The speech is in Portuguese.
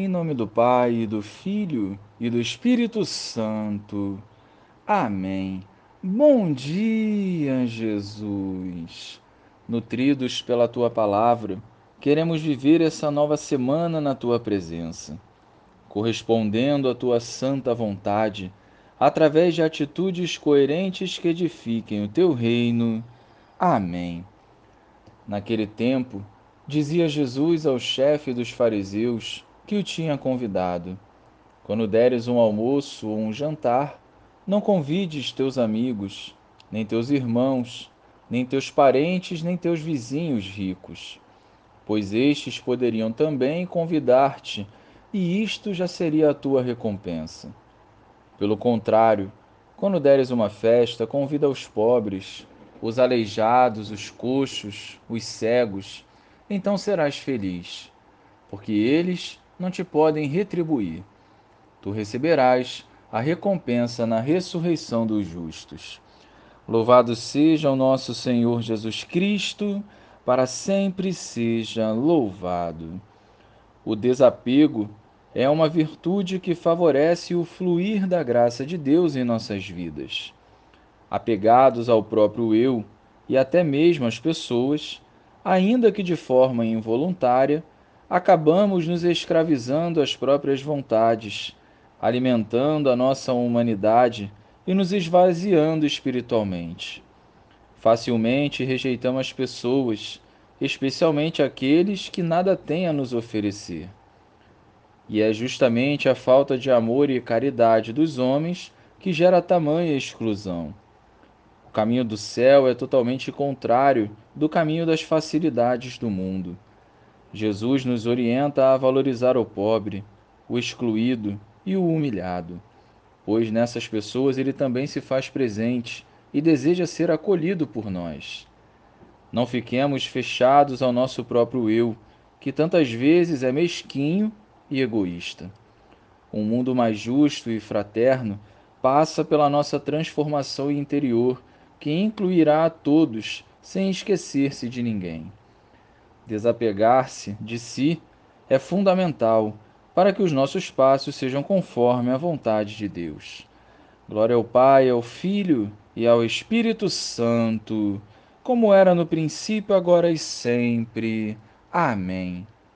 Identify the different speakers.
Speaker 1: Em nome do Pai, e do Filho e do Espírito Santo. Amém. Bom dia, Jesus. Nutridos pela tua palavra, queremos viver essa nova semana na tua presença, correspondendo à tua santa vontade, através de atitudes coerentes que edifiquem o teu reino. Amém. Naquele tempo, dizia Jesus ao chefe dos fariseus, que o tinha convidado. Quando deres um almoço ou um jantar, não convides teus amigos, nem teus irmãos, nem teus parentes, nem teus vizinhos ricos, pois estes poderiam também convidar-te, e isto já seria a tua recompensa. Pelo contrário, quando deres uma festa, convida os pobres, os aleijados, os coxos, os cegos, então serás feliz, porque eles não te podem retribuir. Tu receberás a recompensa na ressurreição dos justos. Louvado seja o nosso Senhor Jesus Cristo, para sempre seja louvado. O desapego é uma virtude que favorece o fluir da graça de Deus em nossas vidas. Apegados ao próprio eu e até mesmo às pessoas, ainda que de forma involuntária, acabamos nos escravizando às próprias vontades, alimentando a nossa humanidade e nos esvaziando espiritualmente. Facilmente rejeitamos as pessoas, especialmente aqueles que nada têm a nos oferecer. E é justamente a falta de amor e caridade dos homens que gera tamanha exclusão. O caminho do céu é totalmente contrário do caminho das facilidades do mundo. Jesus nos orienta a valorizar o pobre, o excluído e o humilhado, pois nessas pessoas ele também se faz presente e deseja ser acolhido por nós. Não fiquemos fechados ao nosso próprio eu, que tantas vezes é mesquinho e egoísta. Um mundo mais justo e fraterno passa pela nossa transformação interior, que incluirá a todos, sem esquecer-se de ninguém. Desapegar-se de si é fundamental para que os nossos passos sejam conforme a vontade de Deus. Glória ao Pai, ao Filho e ao Espírito Santo, como era no princípio, agora e sempre. Amém.